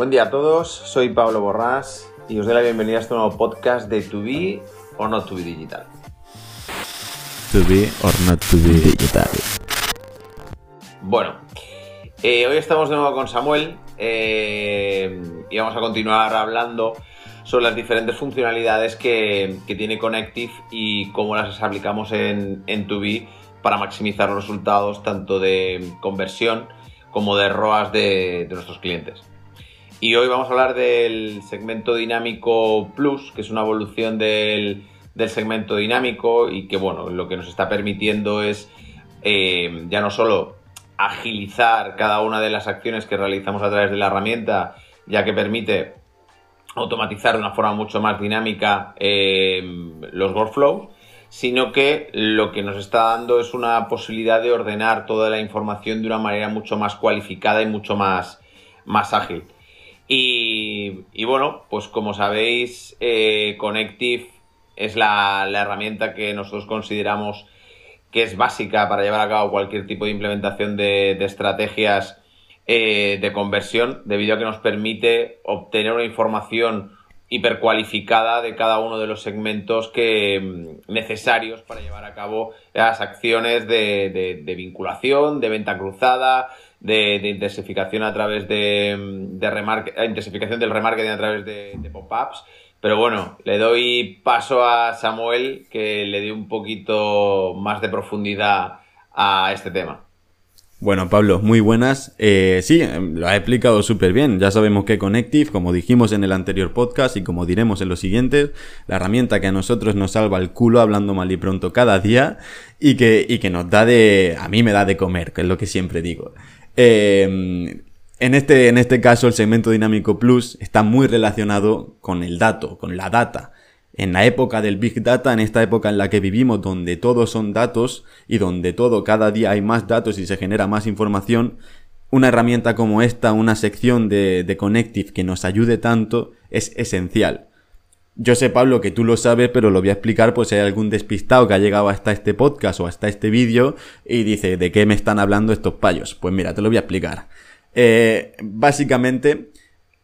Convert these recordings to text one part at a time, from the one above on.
Buen día a todos, soy Pablo Borrás y os doy la bienvenida a este nuevo podcast de To Be or Not To Be Digital. To be or not to be digital. Bueno, eh, hoy estamos de nuevo con Samuel eh, y vamos a continuar hablando sobre las diferentes funcionalidades que, que tiene Connective y cómo las aplicamos en, en 2B para maximizar los resultados tanto de conversión como de ROAS de, de nuestros clientes. Y hoy vamos a hablar del segmento dinámico Plus, que es una evolución del, del segmento dinámico y que, bueno, lo que nos está permitiendo es eh, ya no solo agilizar cada una de las acciones que realizamos a través de la herramienta, ya que permite automatizar de una forma mucho más dinámica eh, los workflows, sino que lo que nos está dando es una posibilidad de ordenar toda la información de una manera mucho más cualificada y mucho más, más ágil. Y, bueno, pues como sabéis, eh, Connective es la, herramienta que nosotros consideramos que es básica para llevar a cabo cualquier tipo de implementación de, estrategias eh, de conversión, debido a que nos permite obtener una información hipercualificada de cada uno de los segmentos que, mm, necesarios para llevar a cabo las acciones de vinculación, de venta cruzada, de, intensificación a través de, de intensificación del remarketing a través de, de pop-ups. Pero bueno, le doy paso a Samuel que le dé un poquito más de profundidad a este tema. Bueno, Pablo, muy buenas. Eh, sí, lo ha explicado súper bien. Ya sabemos que Connective, como dijimos en el anterior podcast y como diremos en los siguientes, la herramienta que a nosotros nos salva el culo hablando mal y pronto cada día y que, y que nos da de... a mí me da de comer, que es lo que siempre digo. Eh, en este, en este caso, el segmento dinámico plus está muy relacionado con el dato, con la data. En la época del Big Data, en esta época en la que vivimos, donde todos son datos y donde todo, cada día hay más datos y se genera más información, una herramienta como esta, una sección de, de Connective que nos ayude tanto, es esencial. Yo sé, Pablo, que tú lo sabes, pero lo voy a explicar por si hay algún despistado que ha llegado hasta este podcast o hasta este vídeo y dice, ¿de qué me están hablando estos payos? Pues mira, te lo voy a explicar. Eh, básicamente,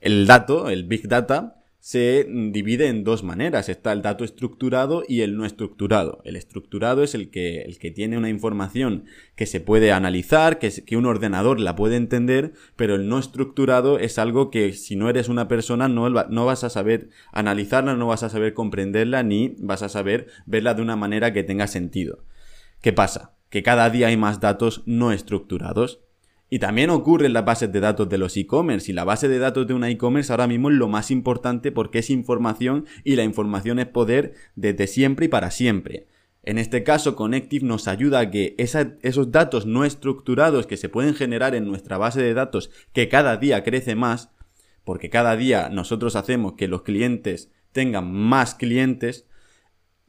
el dato, el Big Data, se divide en dos maneras. Está el dato estructurado y el no estructurado. El estructurado es el que, el que tiene una información que se puede analizar, que, un ordenador la puede entender, pero el no estructurado es algo que si no eres una persona no, no vas a saber analizarla, no vas a saber comprenderla, ni vas a saber verla de una manera que tenga sentido. ¿Qué pasa? Que cada día hay más datos no estructurados. Y también ocurre en las bases de datos de los e-commerce. Y la base de datos de una e-commerce ahora mismo es lo más importante porque es información y la información es poder desde siempre y para siempre. En este caso, Connective nos ayuda a que esos datos no estructurados que se pueden generar en nuestra base de datos, que cada día crece más, porque cada día nosotros hacemos que los clientes tengan más clientes,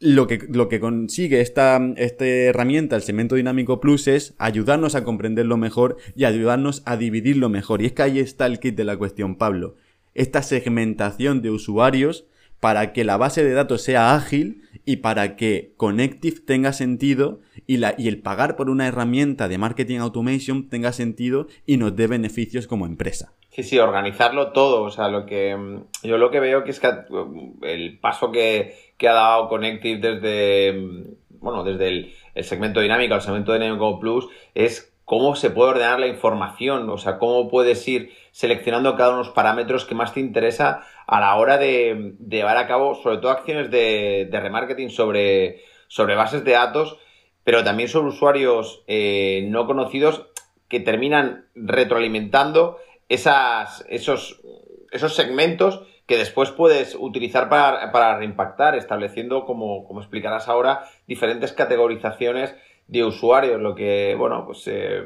lo que, lo que consigue esta, esta herramienta, el Segmento Dinámico Plus, es ayudarnos a comprenderlo mejor y ayudarnos a dividirlo mejor. Y es que ahí está el kit de la cuestión, Pablo. Esta segmentación de usuarios para que la base de datos sea ágil y para que Connective tenga sentido y, la, y el pagar por una herramienta de marketing automation tenga sentido y nos dé beneficios como empresa. Sí, sí, organizarlo todo. O sea, lo que yo lo que veo que es que el paso que, que ha dado Connective desde bueno, desde el, segmento dinámico al segmento dinámico plus es cómo se puede ordenar la información, o sea, cómo puedes ir seleccionando cada uno de los parámetros que más te interesa a la hora de, llevar a cabo, sobre todo acciones de, de remarketing sobre, sobre bases de datos, pero también sobre usuarios eh, no conocidos que terminan retroalimentando esas, esos, esos segmentos que después puedes utilizar para, para reimpactar, estableciendo, como, como explicarás ahora, diferentes categorizaciones de usuarios, lo que, bueno, pues eh,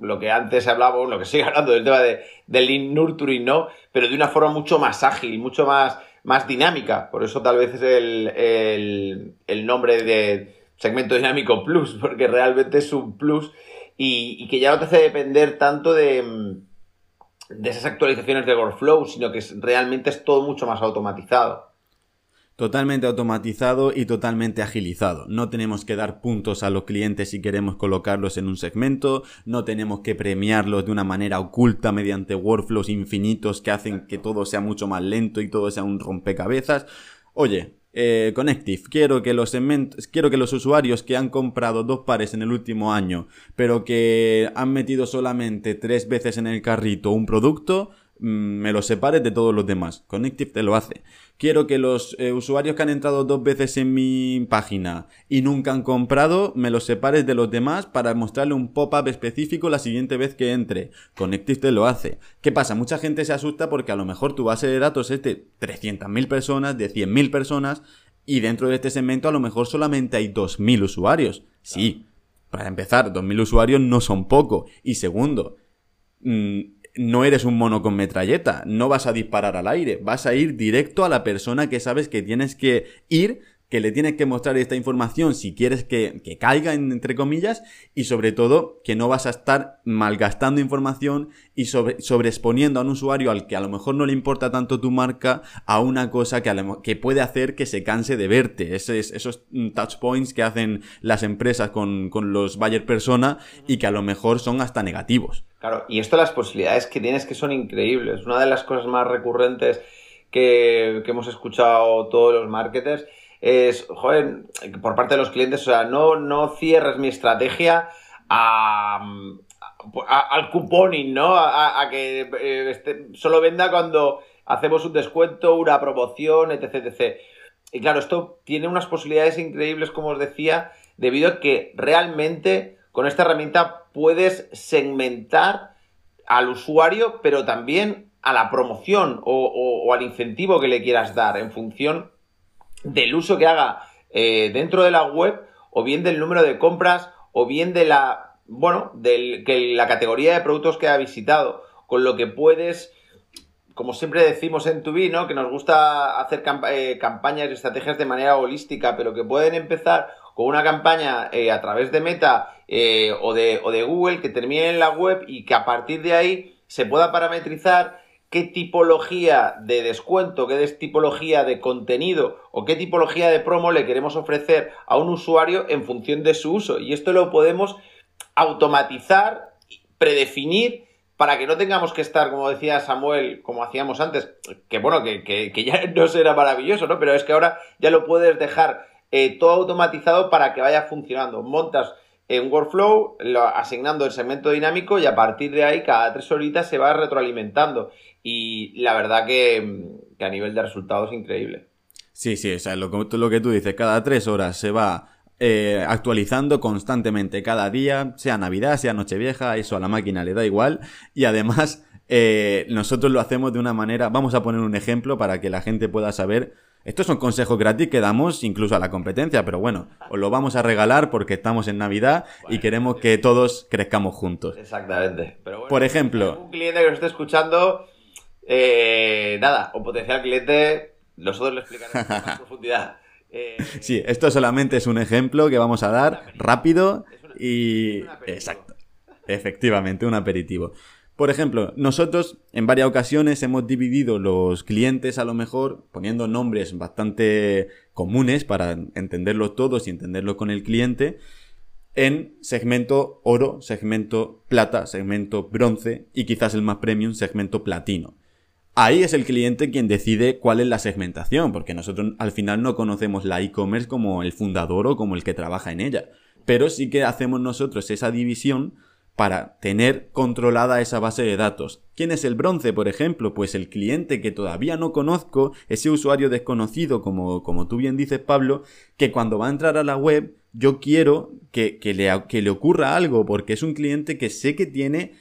lo que antes hablábamos, lo que sigue hablando del tema de, del lean nurturing, ¿no? Pero de una forma mucho más ágil, mucho más, más dinámica. Por eso tal vez es el, el, el nombre de segmento dinámico plus, porque realmente es un plus y que ya no te hace depender tanto de de esas actualizaciones de workflow, sino que realmente es todo mucho más automatizado. Totalmente automatizado y totalmente agilizado. No tenemos que dar puntos a los clientes si queremos colocarlos en un segmento, no tenemos que premiarlos de una manera oculta mediante workflows infinitos que hacen que todo sea mucho más lento y todo sea un rompecabezas. Oye, eh, Connective, quiero que los quiero que los usuarios que han comprado dos pares en el último año, pero que han metido solamente tres veces en el carrito un producto, me los separes de todos los demás. Connective te lo hace quiero que los eh, usuarios que han entrado dos veces en mi página y nunca han comprado, me los separes de los demás para mostrarle un pop-up específico la siguiente vez que entre. Connective te lo hace. ¿Qué pasa? Mucha gente se asusta porque a lo mejor tu base de datos es de 300.000 personas, de 100.000 personas, y dentro de este segmento a lo mejor solamente hay 2.000 usuarios. Sí, para empezar, 2.000 usuarios no son poco. Y segundo, mmm, no eres un mono con metralleta, no vas a disparar al aire, vas a ir directo a la persona que sabes que tienes que ir, que le tienes que mostrar esta información si quieres que, caiga, entre comillas, y sobre todo que no vas a estar malgastando información y sobre, sobreexponiendo a un usuario al que a lo mejor no le importa tanto tu marca a una cosa que, que puede hacer que se canse de verte. Esos, esos touch points que hacen las empresas con, con los buyer persona y que a lo mejor son hasta negativos. Claro, y esto las posibilidades que tienes que son increíbles. Una de las cosas más recurrentes que, hemos escuchado todos los marketers es, joder, por parte de los clientes, o sea, no, no cierres mi estrategia a, al cuponing, ¿no? A, que eh, este, solo venda cuando hacemos un descuento, una promoción, etc, etc. Y claro, esto tiene unas posibilidades increíbles, como os decía, debido a que realmente con esta herramienta puedes segmentar al usuario, pero también a la promoción o, al incentivo que le quieras dar en función del uso que haga eh, dentro de la web o bien del número de compras o bien de la, bueno, de la categoría de productos que ha visitado, con lo que puedes como siempre decimos en Tubi, ¿no? Que nos gusta hacer eh, campañas y estrategias de manera holística, pero que pueden empezar con una campaña eh, a través de Meta o, de, o de Google que termine en la web y que a partir de ahí se pueda parametrizar qué tipología de descuento, qué tipología de contenido o qué tipología de promo le queremos ofrecer a un usuario en función de su uso. Y esto lo podemos automatizar, predefinir para que no tengamos que estar, como decía Samuel, como hacíamos antes, que bueno, que, ya no será maravilloso, ¿no? Pero es que ahora ya lo puedes dejar eh, todo automatizado para que vaya funcionando. Montas un workflow asignando el segmento dinámico y a partir de ahí cada tres horitas se va retroalimentando. Y la verdad que, a nivel de resultados es increíble. Sí, sí, o sea, lo, lo que tú dices, cada tres horas se va eh, actualizando constantemente cada día, sea Navidad, sea Nochevieja, eso a la máquina le da igual. Y además, eh, nosotros lo hacemos de una manera, vamos a poner un ejemplo para que la gente pueda saber estos son consejos gratis que damos incluso a la competencia, pero bueno, os lo vamos a regalar porque estamos en Navidad y queremos que todos crezcamos juntos. Exactamente. Por ejemplo, un cliente que nos esté escuchando, eh, nada, un potencial cliente, nosotros le explicaremos en profundidad. Eh, sí, esto solamente es un ejemplo que vamos a dar rápido y... Exacto. Efectivamente, un aperitivo. Por ejemplo, nosotros en varias ocasiones hemos dividido los clientes a lo mejor poniendo nombres bastante comunes para entenderlos todos y entenderlo con el cliente en segmento oro, segmento plata, segmento bronce y quizás el más premium, segmento platino. Ahí es el cliente quien decide cuál es la segmentación, porque nosotros al final no conocemos la e-commerce como el fundador o como el que trabaja en ella. Pero sí que hacemos nosotros esa división para tener controlada esa base de datos. ¿Quién es el bronce, por ejemplo? Pues el cliente que todavía no conozco, ese usuario desconocido, como, como tú bien dices, Pablo, que cuando va a entrar a la web, yo quiero que, que, le, que le ocurra algo, porque es un cliente que sé que tiene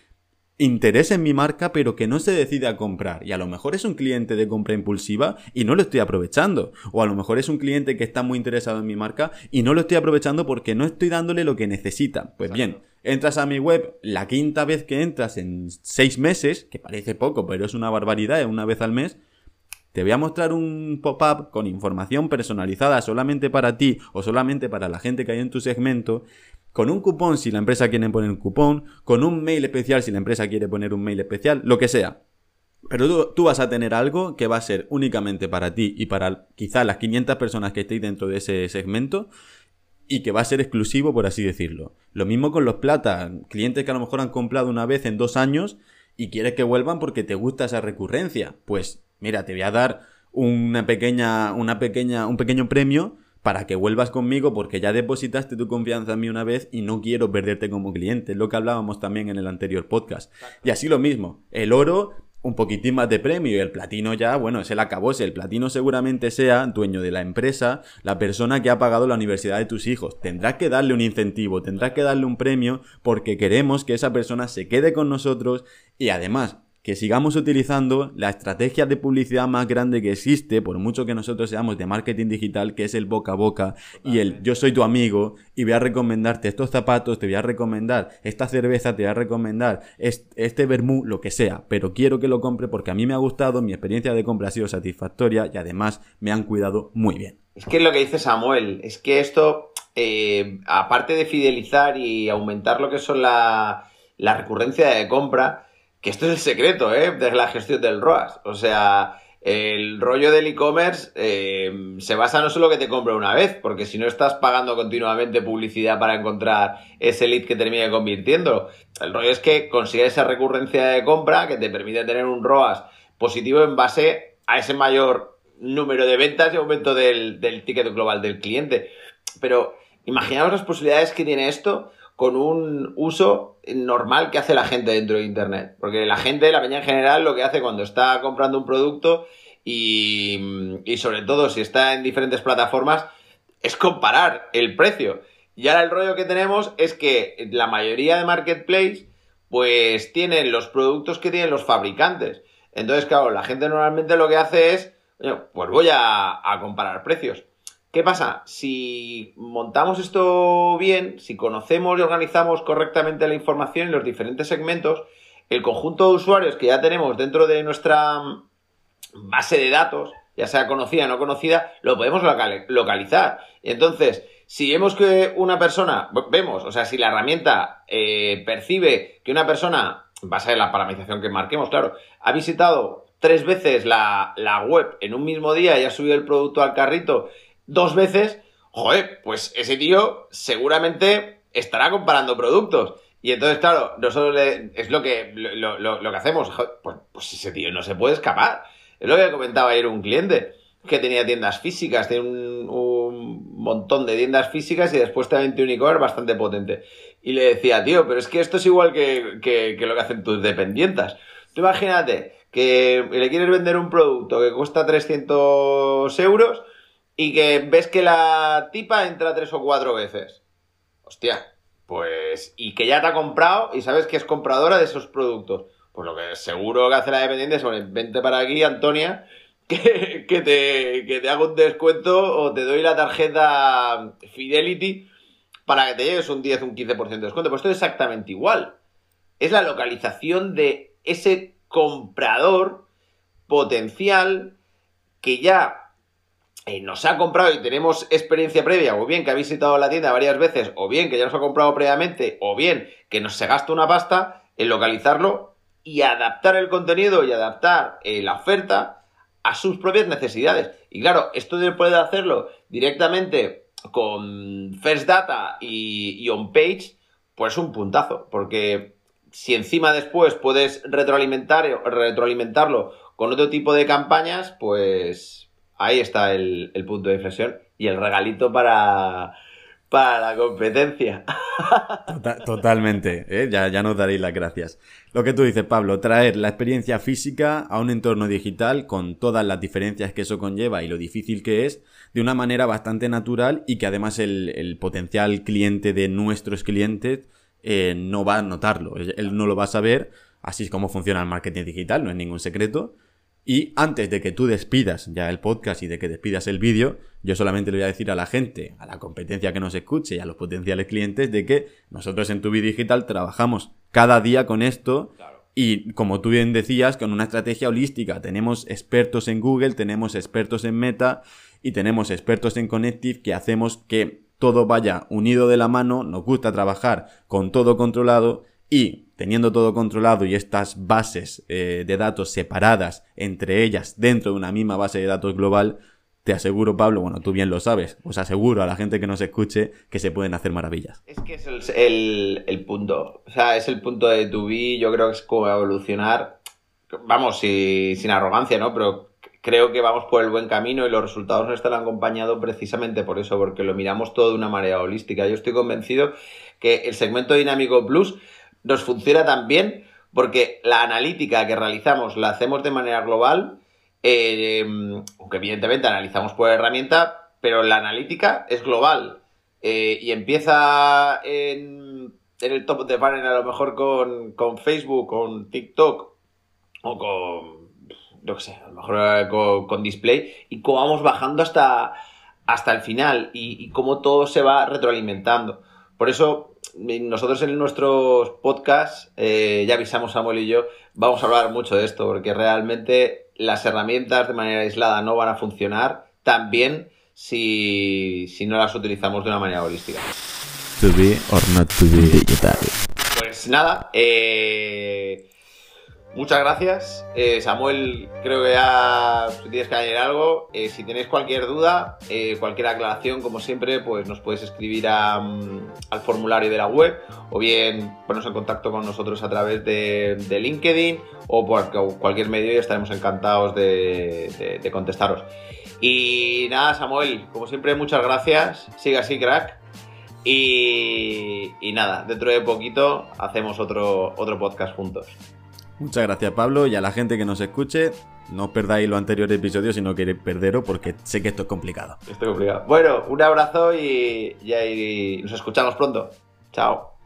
interés en mi marca, pero que no se decide a comprar. Y a lo mejor es un cliente de compra impulsiva y no lo estoy aprovechando. O a lo mejor es un cliente que está muy interesado en mi marca y no lo estoy aprovechando porque no estoy dándole lo que necesita. Pues bien, entras a mi web la quinta vez que entras en seis meses, que parece poco, pero es una barbaridad, una vez al mes. Te voy a mostrar un pop-up con información personalizada solamente para ti o solamente para la gente que hay en tu segmento con un cupón si la empresa quiere poner un cupón, con un mail especial si la empresa quiere poner un mail especial, lo que sea. Pero tú, vas a tener algo que va a ser únicamente para ti y para quizá las 500 personas que estéis dentro de ese segmento y que va a ser exclusivo, por así decirlo. Lo mismo con los plata, clientes que a lo mejor han comprado una vez en dos años y quieres que vuelvan porque te gusta esa recurrencia. Pues mira, te voy a dar una pequeña, una pequeña, un pequeño premio para que vuelvas conmigo porque ya depositaste tu confianza en mí una vez y no quiero perderte como cliente, es lo que hablábamos también en el anterior podcast. Y así lo mismo, el oro un poquitín más de premio y el platino ya, bueno, es el acabose. El platino seguramente sea dueño de la empresa, la persona que ha pagado la universidad de tus hijos. Tendrás que darle un incentivo, tendrás que darle un premio porque queremos que esa persona se quede con nosotros y además que sigamos utilizando la estrategia de publicidad más grande que existe, por mucho que nosotros seamos de marketing digital, que es el boca a boca y el yo soy tu amigo y voy a recomendarte estos zapatos, te voy a recomendar esta cerveza, te voy a recomendar este vermú, lo que sea, pero quiero que lo compre porque a mí me ha gustado, mi experiencia de compra ha sido satisfactoria y además me han cuidado muy bien. Es que es lo que dice Samuel, es que esto, eh, aparte de fidelizar y aumentar lo que son la, la recurrencia de compra, que esto es el secreto, ¿eh? De la gestión del ROAS. O sea, el rollo del e-commerce eh, se basa no solo que te compre una vez, porque si no estás pagando continuamente publicidad para encontrar ese lead que termine convirtiendo. El rollo es que consigues esa recurrencia de compra que te permite tener un ROAS positivo en base a ese mayor número de ventas y aumento del, del ticket global del cliente. Pero imaginaos las posibilidades que tiene esto con un uso normal que hace la gente dentro de Internet. Porque la gente, la peña en general, lo que hace cuando está comprando un producto y, sobre todo si está en diferentes plataformas, es comparar el precio. Y ahora el rollo que tenemos es que la mayoría de marketplace pues tienen los productos que tienen los fabricantes. Entonces, claro, la gente normalmente lo que hace es, pues voy a comparar precios. ¿Qué pasa? Si montamos esto bien, si conocemos y organizamos correctamente la información en los diferentes segmentos, el conjunto de usuarios que ya tenemos dentro de nuestra base de datos, ya sea conocida o no conocida, lo podemos localizar. Entonces, si vemos que una persona, vemos, o sea, si la herramienta eh, percibe que una persona, base en la parametrización que marquemos, claro, ha visitado tres veces la, la web en un mismo día y ha subido el producto al carrito dos veces, joder, pues ese tío seguramente estará comparando productos. Y entonces, claro, nosotros le, es lo que, lo, que hacemos. Pues, pues, ese tío no se puede escapar. Es lo que comentaba ayer un cliente, que tenía tiendas físicas, tiene un, un montón de tiendas físicas y después también tiene un e-commerce bastante potente. Y le decía, tío, pero es que esto es igual que, que, que lo que hacen tus dependientas. Tú imagínate que le quieres vender un producto que cuesta 300 euros y que ves que la tipa entra tres o cuatro veces. Hostia, pues. Y que ya te ha comprado y sabes que es compradora de esos productos. Pues lo que seguro que hace la dependiente es, bueno, vente para aquí, Antonia, que, que, te, que te hago un descuento o te doy la tarjeta Fidelity para que te lleves un 10, un 15% de descuento. Pues esto es exactamente igual. Es la localización de ese comprador potencial que ya eh, nos ha comprado y tenemos experiencia previa, o bien que ha visitado la tienda varias veces, o bien que ya nos ha comprado previamente, o bien que nos se gasta una pasta en localizarlo y adaptar el contenido y adaptar eh, la oferta a sus propias necesidades. Y claro, esto de poder hacerlo directamente con First Data y, y On Page, pues es un puntazo, porque si encima después puedes retroalimentar, retroalimentarlo con otro tipo de campañas, pues ahí está el, punto de inflexión y el regalito para, para la competencia. Tota-, totalmente, ¿eh? ya, ya nos daréis las gracias. Lo que tú dices, Pablo, traer la experiencia física a un entorno digital con todas las diferencias que eso conlleva y lo difícil que es, de una manera bastante natural y que además el, potencial cliente de nuestros clientes eh, no va a notarlo, él no lo va a saber, así es como funciona el marketing digital, no es ningún secreto, y antes de que tú despidas ya el podcast y de que despidas el vídeo, yo solamente le voy a decir a la gente, a la competencia que nos escuche y a los potenciales clientes de que nosotros en Tu Digital trabajamos cada día con esto y como tú bien decías, con una estrategia holística. Tenemos expertos en Google, tenemos expertos en Meta y tenemos expertos en Connective que hacemos que todo vaya unido de la mano, nos gusta trabajar con todo controlado y teniendo todo controlado y estas bases eh, de datos separadas entre ellas dentro de una misma base de datos global, te aseguro, Pablo, bueno, tú bien lo sabes, os aseguro a la gente que nos escuche que se pueden hacer maravillas. Es que es el, punto, o sea, es el punto de tu vi, yo creo que es como evolucionar, vamos, sin arrogancia, ¿no? Pero creo que vamos por el buen camino y los resultados nos están acompañados precisamente por eso, porque lo miramos todo de una manera holística. Yo estoy convencido que el segmento dinámico plus nos funciona tan bien porque la analítica que realizamos la hacemos de manera global, eh, aunque evidentemente analizamos por herramienta, pero la analítica es global eh, y empieza en, el top de panel a lo mejor con, con Facebook, con TikTok o con qué sé, a lo mejor eh, con, display, y cómo vamos bajando hasta, hasta el final y, cómo todo se va retroalimentando. Por eso, nosotros en nuestros podcasts, eh, ya avisamos Samuel y yo, vamos a hablar mucho de esto, porque realmente las herramientas de manera aislada no van a funcionar tan bien si, si no las utilizamos de una manera holística. To be or not to be digital. Pues nada, eh, Muchas gracias. Eh, Samuel, creo que ya tienes que añadir algo. Eh, si tenéis cualquier duda, eh, cualquier aclaración, como siempre, pues nos puedes escribir mm, al formulario de la web o bien ponernos en contacto con nosotros a través de, LinkedIn o por cualquier medio y estaremos encantados de, contestaros. Y nada, Samuel, como siempre, muchas gracias. Sigue así, crack. Y, y nada, dentro de poquito hacemos otro, otro podcast juntos. Muchas gracias Pablo y a la gente que nos escuche, no os perdáis los anteriores episodios si no queréis perderos porque sé que esto es complicado. Esto es complicado. Bueno, un abrazo y, y nos escuchamos pronto. Chao.